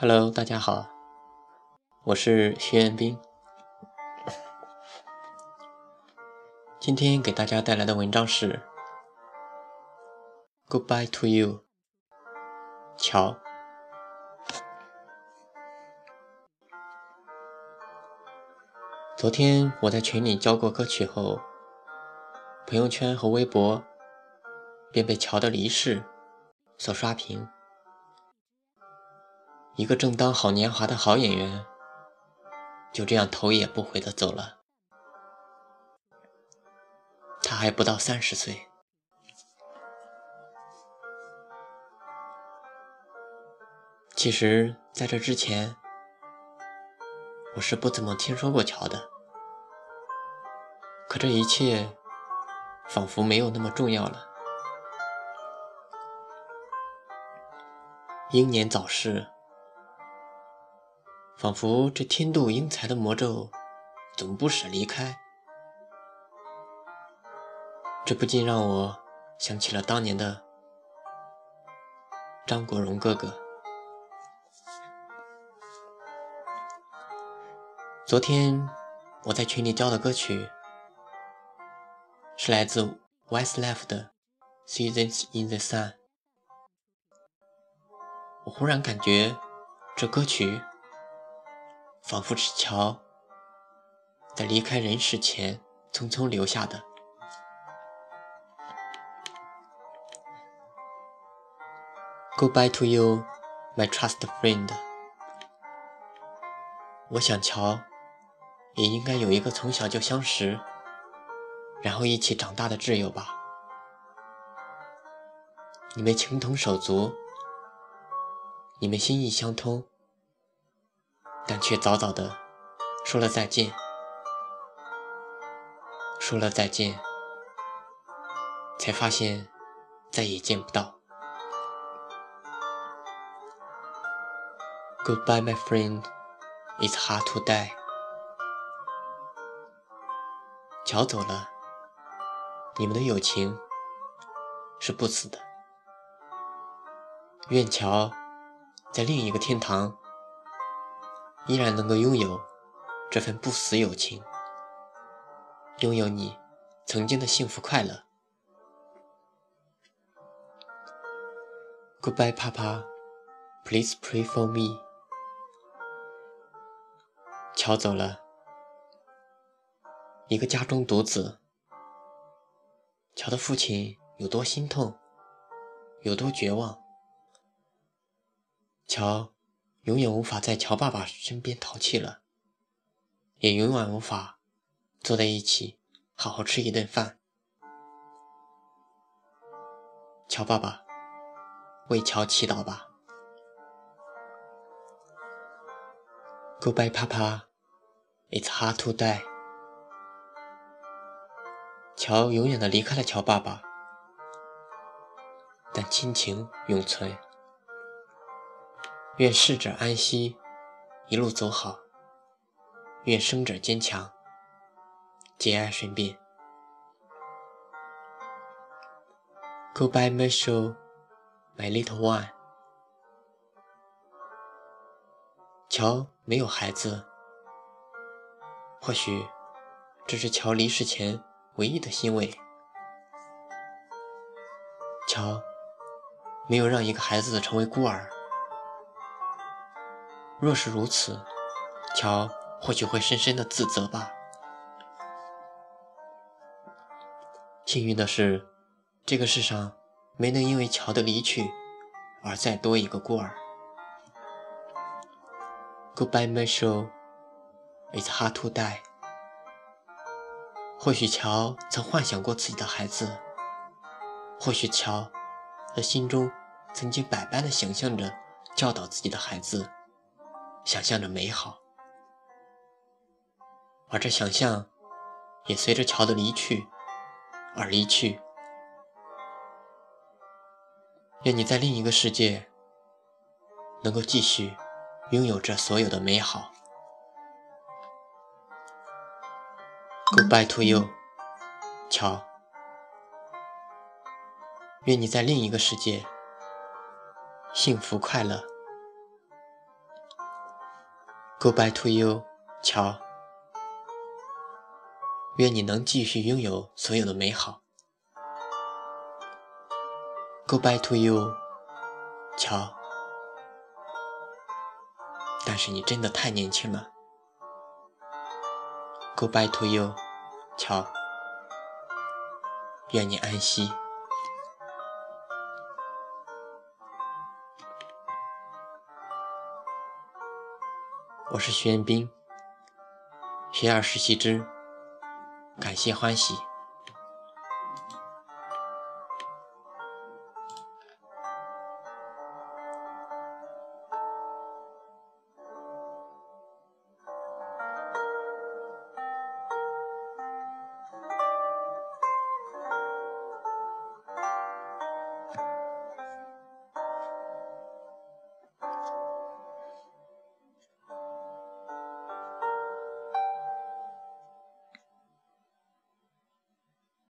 Hello，大家好，我是徐彦斌。今天给大家带来的文章是《Goodbye to You》。乔。昨天我在群里教过歌曲后，朋友圈和微博便被乔的离世所刷屏。一个正当好年华的好演员，就这样头也不回的走了。他还不到三十岁。其实，在这之前，我是不怎么听说过乔的。可这一切，仿佛没有那么重要了。英年早逝。仿佛这天妒英才的魔咒总不舍离开，这不禁让我想起了当年的张国荣哥哥。昨天我在群里教的歌曲是来自 Westlife 的《Seasons in the Sun》，我忽然感觉这歌曲。仿佛是乔在离开人世前匆匆留下的。Goodbye to you, my trust friend。我想乔也应该有一个从小就相识，然后一起长大的挚友吧。你们情同手足，你们心意相通。但却早早的说了再见，说了再见，才发现再也见不到。Goodbye, my friend. It's hard to die. 乔走了，你们的友情是不死的。愿乔在另一个天堂。依然能够拥有这份不死友情，拥有你曾经的幸福快乐。Goodbye, Papa. Please pray for me. 乔走了，一个家中独子。乔的父亲有多心痛，有多绝望。乔。永远无法在乔爸爸身边淘气了，也永远无法坐在一起好好吃一顿饭。乔爸爸，为乔祈祷吧。Goodbye, Papa. It's hard to die. 乔永远的离开了乔爸爸，但亲情永存。愿逝者安息，一路走好。愿生者坚强，节哀顺变。Goodbye, Marshall, my little one。乔没有孩子，或许这是乔离世前唯一的欣慰。乔没有让一个孩子成为孤儿。若是如此，乔或许会深深的自责吧。幸运的是，这个世上没能因为乔的离去而再多一个孤儿。Goodbye, Marshall. It's hard to die. 或许乔曾幻想过自己的孩子，或许乔的心中曾经百般的想象着教导自己的孩子。想象着美好，而这想象也随着乔的离去而离去。愿你在另一个世界能够继续拥有着所有的美好。Goodbye to you，乔。愿你在另一个世界幸福快乐。Goodbye to you，乔。愿你能继续拥有所有的美好。Goodbye to you，乔。但是你真的太年轻了。Goodbye to you，乔。愿你安息。我是徐彦斌，学而时习之，感谢欢喜。